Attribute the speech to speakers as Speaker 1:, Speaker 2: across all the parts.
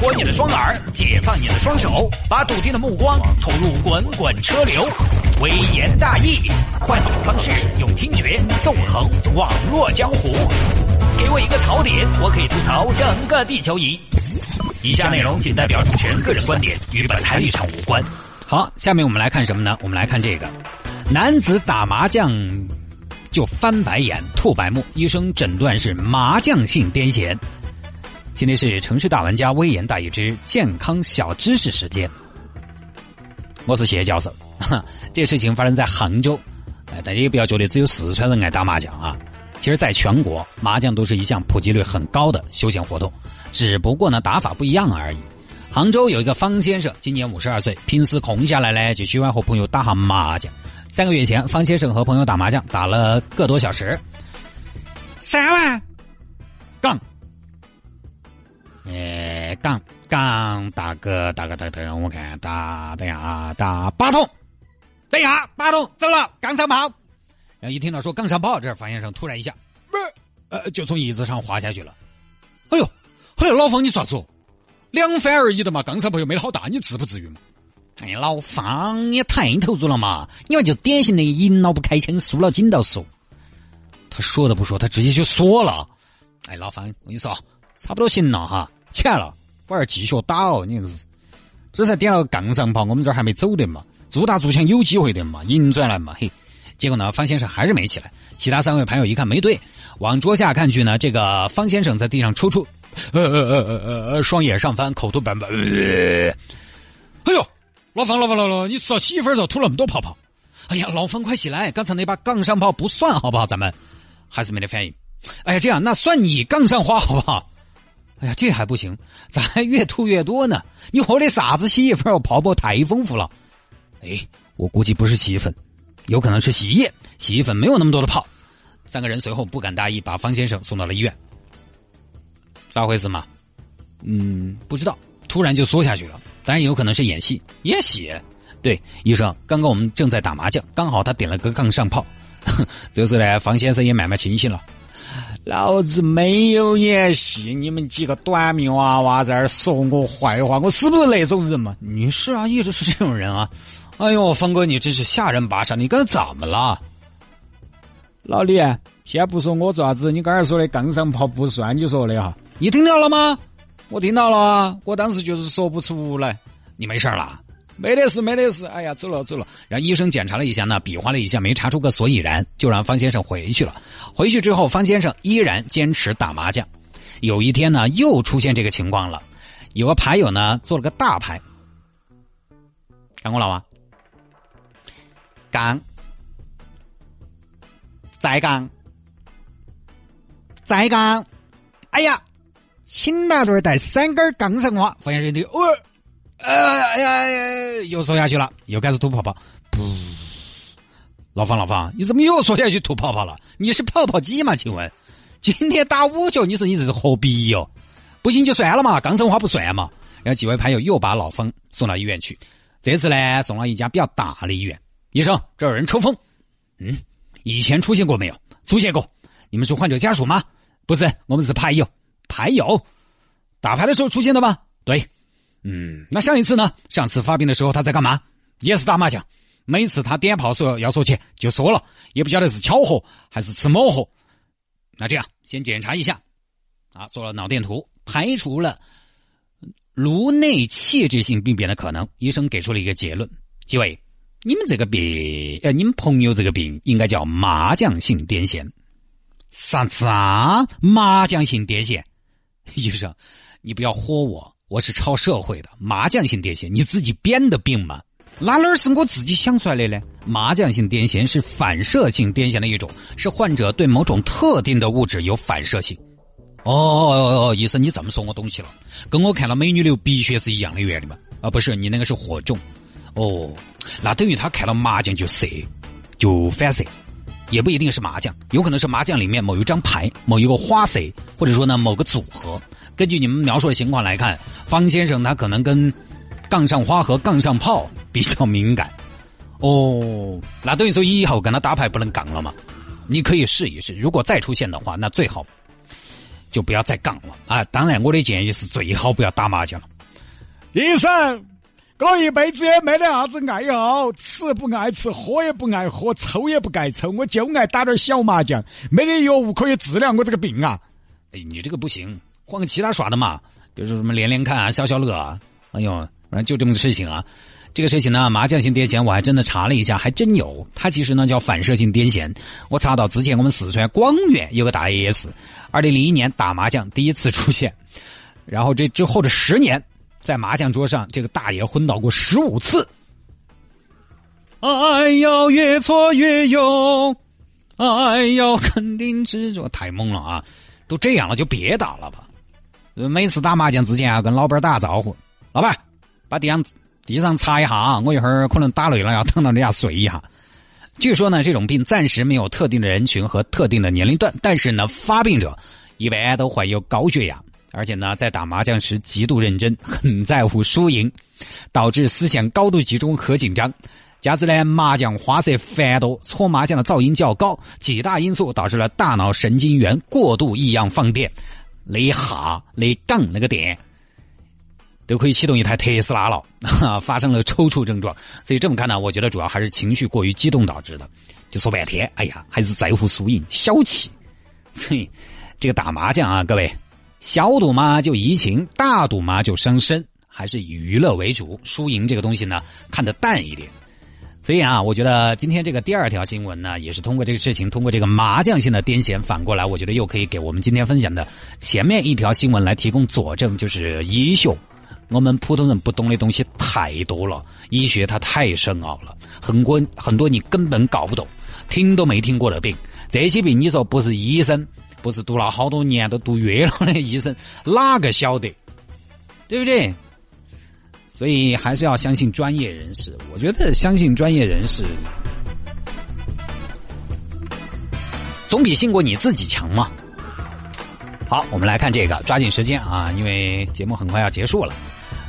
Speaker 1: 活你的双耳，解放你的双手，把笃定的目光投入滚滚车流。微言大义，换种方式用听觉纵横网络江湖。给我一个槽点，我可以吐槽整个地球仪。以下内容仅代表主持人个人观点，与本台立场无关。
Speaker 2: 好，下面我们来看什么呢？我们来看这个，男子打麻将就翻白眼、吐白沫，医生诊断是麻将性癫痫。今天是城市大玩家微言大义之健康小知识时间。我是谢教授，这事情发生在杭州，哎，大家也不要觉得只有四川人爱打麻将啊。其实，在全国，麻将都是一项普及率很高的休闲活动，只不过呢，打法不一样而已。杭州有一个方先生，今年五十二岁，平时空下来呢，就喜欢和朋友打下麻将。三个月前，方先生和朋友打麻将，打了个多小时，
Speaker 3: 三万
Speaker 2: 杠。哎，杠杠打个打个打个，我看打等下啊，打八筒，等下八筒走了，杠上炮。然后一听到说杠上炮，这方先生突然一下，不是，呃，就从椅子上滑下去了。哎呦，哎呦，老方你咋子？两番而已的嘛，杠上炮又没好大，你至不至于嘛？哎，老方你太投入了嘛，你们就典型的赢了不开枪，输了紧到说。他说都不说，他直接就说了。哎，老方，我跟你说。差不多行了哈，起来了，我要继续打哦。你是，这才点了个杠上炮，我们这儿还没走的嘛，做大做强有机会的嘛，赢转来嘛，嘿。结果呢，方先生还是没起来。其他三位朋友一看没对，往桌下看去呢，这个方先生在地上抽搐，呃呃呃呃呃，双眼上翻，口吐白沫。哎呦，老方老方老老，你吃了媳妇儿肉吐那么多泡泡？哎呀，老方快起来，刚才那把杠上炮不算好不好？咱们还是没得反应。哎呀，这样那算你杠上花好不好？哎呀，这还不行，咋还越吐越多呢？你喝的啥子洗衣粉？泡泡太丰富了。哎，我估计不是洗衣粉，有可能是洗衣液。洗衣粉没有那么多的泡。三个人随后不敢大意，把方先生送到了医院。咋回事嘛？嗯，不知道，突然就缩下去了。当然有可能是演戏，演戏。对，医生，刚刚我们正在打麻将，刚好他点了个杠上炮。这时呢，方先生也慢慢清醒了。老子没有演戏，你们几个短命娃娃在那儿说我坏话，我是不是那种人嘛？你是啊，一直是这种人啊！哎呦，峰哥，你真是吓人巴煞！你刚才怎么了？老李，先不说我做啥子，你刚才说的杠上跑不算你说的哈？你听到了吗？我听到了啊，我当时就是说不出来。你没事了。没得事，没得事。哎呀，走了走了。然后医生检查了一下呢，比划了一下，没查出个所以然，就让方先生回去了。回去之后，方先生依然坚持打麻将。有一天呢，又出现这个情况了。有个牌友呢，做了个大牌，看过了吗？杠，再杠，再杠。哎呀，请拿对带三根杠上花。方先生的，哦。哎呀，又说下去了，又开始吐泡泡。不！老方，老方，你怎么又说下去吐泡泡了？你是泡泡机吗？请问，今天打五球，你说你这是何必哟？不行就算了嘛，钢生花不算嘛。然后几位牌友又把老方送到医院去，这次呢送了一家比较大的医院。医生，这有人抽风。嗯，以前出现过没有？出现过。你们是患者家属吗？不是，我们是牌友。牌友，打牌的时候出现的吗？对。嗯，那上一次呢？上次发病的时候他在干嘛？也是打麻将。每次他点炮说要说钱就说了，也不晓得是巧合还是吃某合。那这样先检查一下，啊，做了脑电图，排除了颅内器质性病变的可能。医生给出了一个结论：几位，你们这个病，呃，你们朋友这个病应该叫麻将性癫痫。啥子啊？麻将性癫痫？医生，你不要唬我。我是超社会的麻将性癫痫，你自己编的病吗？哪哪是我自己想出来的呢？麻将性癫痫是反射性癫痫的一种，是患者对某种特定的物质有反射性。哦哦哦，医生你这么说我懂起了，跟我看到美女流鼻血是一样的原理吗？啊，不是，你那个是火种。哦，那等于他看到麻将就射，就反射。也不一定是麻将，有可能是麻将里面某一张牌、某一个花色，或者说呢某个组合。根据你们描述的情况来看，方先生他可能跟杠上花和杠上炮比较敏感。哦，那等于说以后跟他打牌不能杠了嘛？你可以试一试，如果再出现的话，那最好就不要再杠了啊！当然，我的建议是最好不要打麻将了。
Speaker 3: 医生，我一辈子也没得啥子爱好，吃不爱吃，喝也不爱喝，抽也不爱抽，我就爱打点小麻将，没得药物可以治疗我这个病啊！
Speaker 2: 哎，你这个不行，换个其他耍的嘛，比如说什么连连看啊、消消乐啊。哎呦，反正就这么个事情啊。这个事情呢，麻将性癫痫我还真的查了一下，还真有。它其实呢叫反射性癫痫。我查到之前我们四川广元有个大爷也是，二零零一年打麻将第一次出现，然后这之后的十年。在麻将桌上，这个大爷昏倒过十五次。爱要越挫越勇，爱要 肯定执着。太猛了啊！都这样了，就别打了吧。每次打麻将之前要跟老板打招呼：“老板，把地上地上擦一下啊，我一会儿可能打累了要躺到你家睡一下。”据说呢，这种病暂时没有特定的人群和特定的年龄段，但是呢，发病者一般都患有高血压。而且呢，在打麻将时极度认真，很在乎输赢，导致思想高度集中和紧张。加之呢，麻将花色繁多，搓麻将的噪音较高，几大因素导致了大脑神经元过度异样放电，那哈那杠那个点都可以启动一台特斯拉了，发生了抽搐症状。所以这么看呢，我觉得主要还是情绪过于激动导致的。就说半天，哎呀，还是在乎输赢，小气。所以这个打麻将啊，各位。小赌嘛就怡情，大赌嘛就伤身，还是以娱乐为主。输赢这个东西呢，看得淡一点。所以啊，我觉得今天这个第二条新闻呢，也是通过这个事情，通过这个麻将性的癫痫，反过来，我觉得又可以给我们今天分享的前面一条新闻来提供佐证，就是医学，我们普通人不懂的东西太多了，医学它太深奥了，很多很多你根本搞不懂，听都没听过的病，这些病你说不是医生。不是读了好多年都读越了的医生，哪个晓得？对不对？所以还是要相信专业人士。我觉得相信专业人士，总比信过你自己强嘛。好，我们来看这个，抓紧时间啊，因为节目很快要结束了。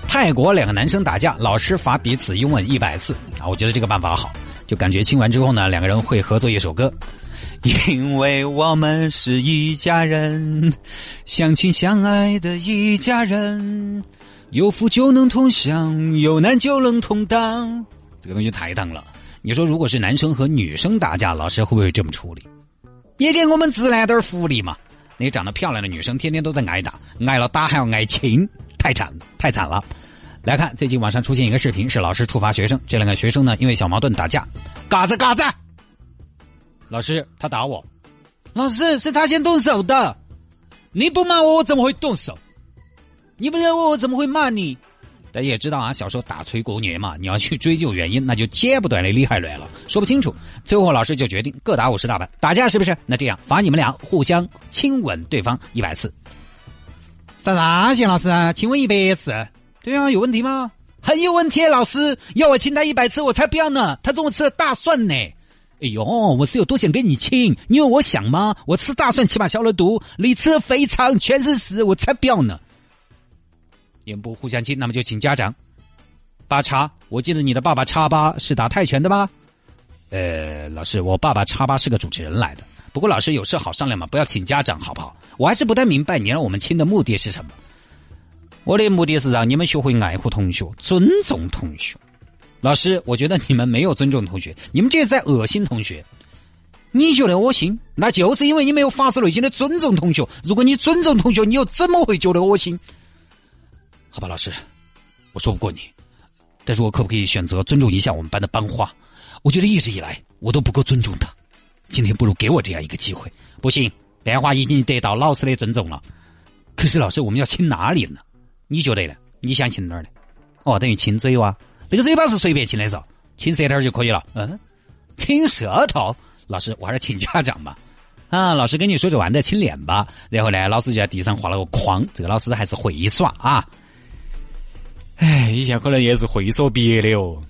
Speaker 2: 泰国两个男生打架，老师罚彼此拥吻一百次啊，我觉得这个办法好，就感觉亲完之后呢，两个人会合作一首歌。因为我们是一家人，相亲相爱的一家人，有福就能同享，有难就能同当。这个东西太当了。你说，如果是男生和女生打架，老师会不会这么处理？也给我们自来点福利嘛。那长得漂亮的女生天天都在挨打，挨了打还要挨亲，太惨太惨了。来看，最近网上出现一个视频，是老师处罚学生。这两个学生呢，因为小矛盾打架，嘎子嘎子。老师，他打我。老师，是他先动手的。你不骂我，我怎么会动手？你不认为，我怎么会骂你？大家也知道啊，小时候打锤过年嘛，你要去追究原因，那就揭不断的厉害来了，说不清楚。最后老师就决定各打五十大板，打架是不是？那这样罚你们俩互相亲吻对方一百次。啥啥谢老师啊？亲吻一百次？对啊，有问题吗？很有问题，老师要我亲他一百次，我才不要呢。他中午吃了大蒜呢。哎呦，我是有多想跟你亲？你以为我想吗？我吃大蒜起码消了毒，你吃肥肠全是屎，我才不要呢！也不互相亲，那么就请家长。八叉，我记得你的爸爸叉八是打泰拳的吧？呃，老师，我爸爸叉八是个主持人来的。不过老师有事好商量嘛，不要请家长好不好？我还是不太明白你让我们亲的目的是什么。我的目的是让你们学会爱护同学，尊重同学。老师，我觉得你们没有尊重同学，你们这是在恶心同学。你觉得恶心，那就是因为你没有发自内心的尊重同学。如果你尊重同学，你又怎么会觉得恶心？好吧，老师，我说不过你，但是我可不可以选择尊重一下我们班的班花？我觉得一直以来我都不够尊重她，今天不如给我这样一个机会。不行，班花已经得到老师的尊重了。可是老师，我们要亲哪里呢？你觉得呢？你想亲哪儿呢？哦，等于亲嘴哇。这个嘴巴是随便亲的候，亲舌头就可以了。嗯，亲舌头，老师，我还是请家长吧。啊，老师跟你说着玩的，亲脸吧。然后呢，老师就在地上画了个框。这个老师还是会耍啊。哎，以前可能也是会所毕业的哦。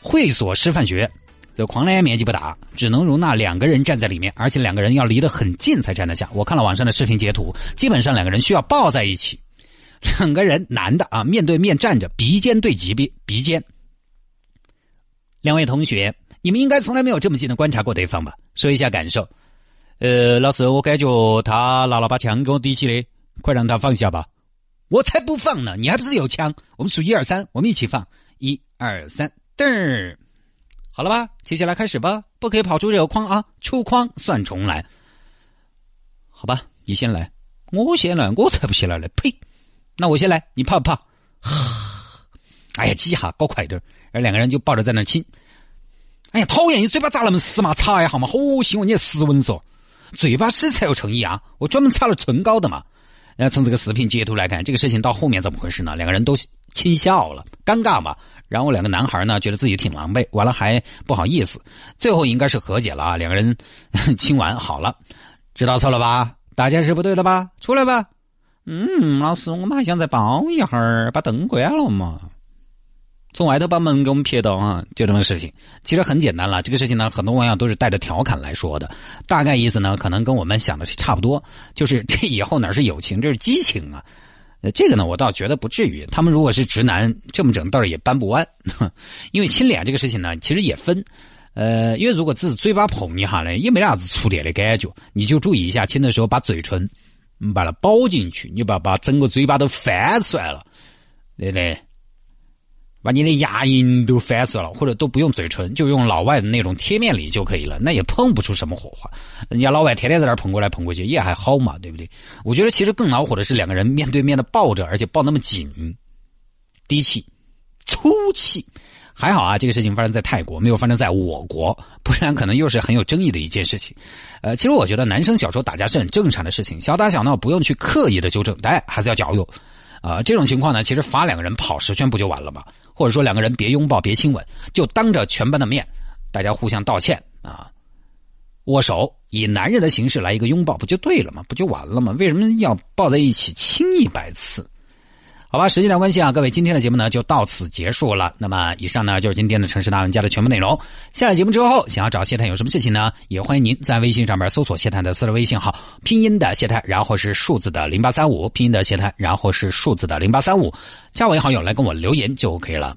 Speaker 2: 会所师范学院，这框呢面积不大，只能容纳两个人站在里面，而且两个人要离得很近才站得下。我看了网上的视频截图，基本上两个人需要抱在一起。两个人男的啊，面对面站着，鼻尖对鼻鼻鼻尖。两位同学，你们应该从来没有这么近的观察过对方吧？说一下感受。呃，老师，我感觉他拿了把枪给我抵起的，快让他放下吧。我才不放呢！你还不是有枪？我们数一二三，我们一起放，一二三，嘚，好了吧？接下来开始吧，不可以跑出这个框啊！出框算重来。好吧，你先来，我先来，我才不先来呢！呸！那我先来，你怕不怕？哎呀，挤一下搞快点而两个人就抱着在那亲。哎呀，讨厌！你嘴巴咋那么湿嘛？擦一下嘛，好腥哦！你湿蚊嗦，嘴巴湿才有诚意啊！我专门擦了唇膏的嘛。然后从这个视频截图来看，这个事情到后面怎么回事呢？两个人都亲笑了，尴尬嘛。然后两个男孩呢，觉得自己挺狼狈，完了还不好意思。最后应该是和解了啊，两个人亲完好了，知道错了吧？大件事不对了吧？出来吧。嗯，老师，我们还想再抱一会儿，把灯关了嘛。从外头把门给我们撇到啊，就这么个事情。其实很简单了，这个事情呢，很多网友都是带着调侃来说的。大概意思呢，可能跟我们想的是差不多，就是 这以后哪是友情，这是激情啊。呃，这个呢，我倒觉得不至于。他们如果是直男，这么整倒是也扳不弯。因为亲脸这个事情呢，其实也分。呃，因为如果只是嘴巴碰一下呢，也没啥子触电的感觉。你就注意一下，亲的时候把嘴唇你把它包进去，你把把整个嘴巴都翻出来了，对不对？把你的牙龈都翻死了，或者都不用嘴唇，就用老外的那种贴面礼就可以了，那也碰不出什么火花。人家老外天天在那碰过来碰过去，也还好嘛，对不对？我觉得其实更恼火的是两个人面对面的抱着，而且抱那么紧，低气、粗气。还好啊，这个事情发生在泰国，没有发生在我国，不然可能又是很有争议的一件事情。呃，其实我觉得男生小时候打架是很正常的事情，小打小闹不用去刻意的纠正，但还是要教育。啊，这种情况呢，其实罚两个人跑十圈不就完了吗？或者说两个人别拥抱、别亲吻，就当着全班的面，大家互相道歉啊，握手，以男人的形式来一个拥抱，不就对了吗？不就完了吗？为什么要抱在一起亲一百次？好吧，时间的关系啊，各位，今天的节目呢就到此结束了。那么，以上呢就是今天的城市大玩家的全部内容。下了节目之后，想要找谢探有什么事情呢？也欢迎您在微信上面搜索谢探的私人微信号，拼音的谢探，然后是数字的零八三五，拼音的谢探，然后是数字的零八三五，加为好友来跟我留言就 OK 了。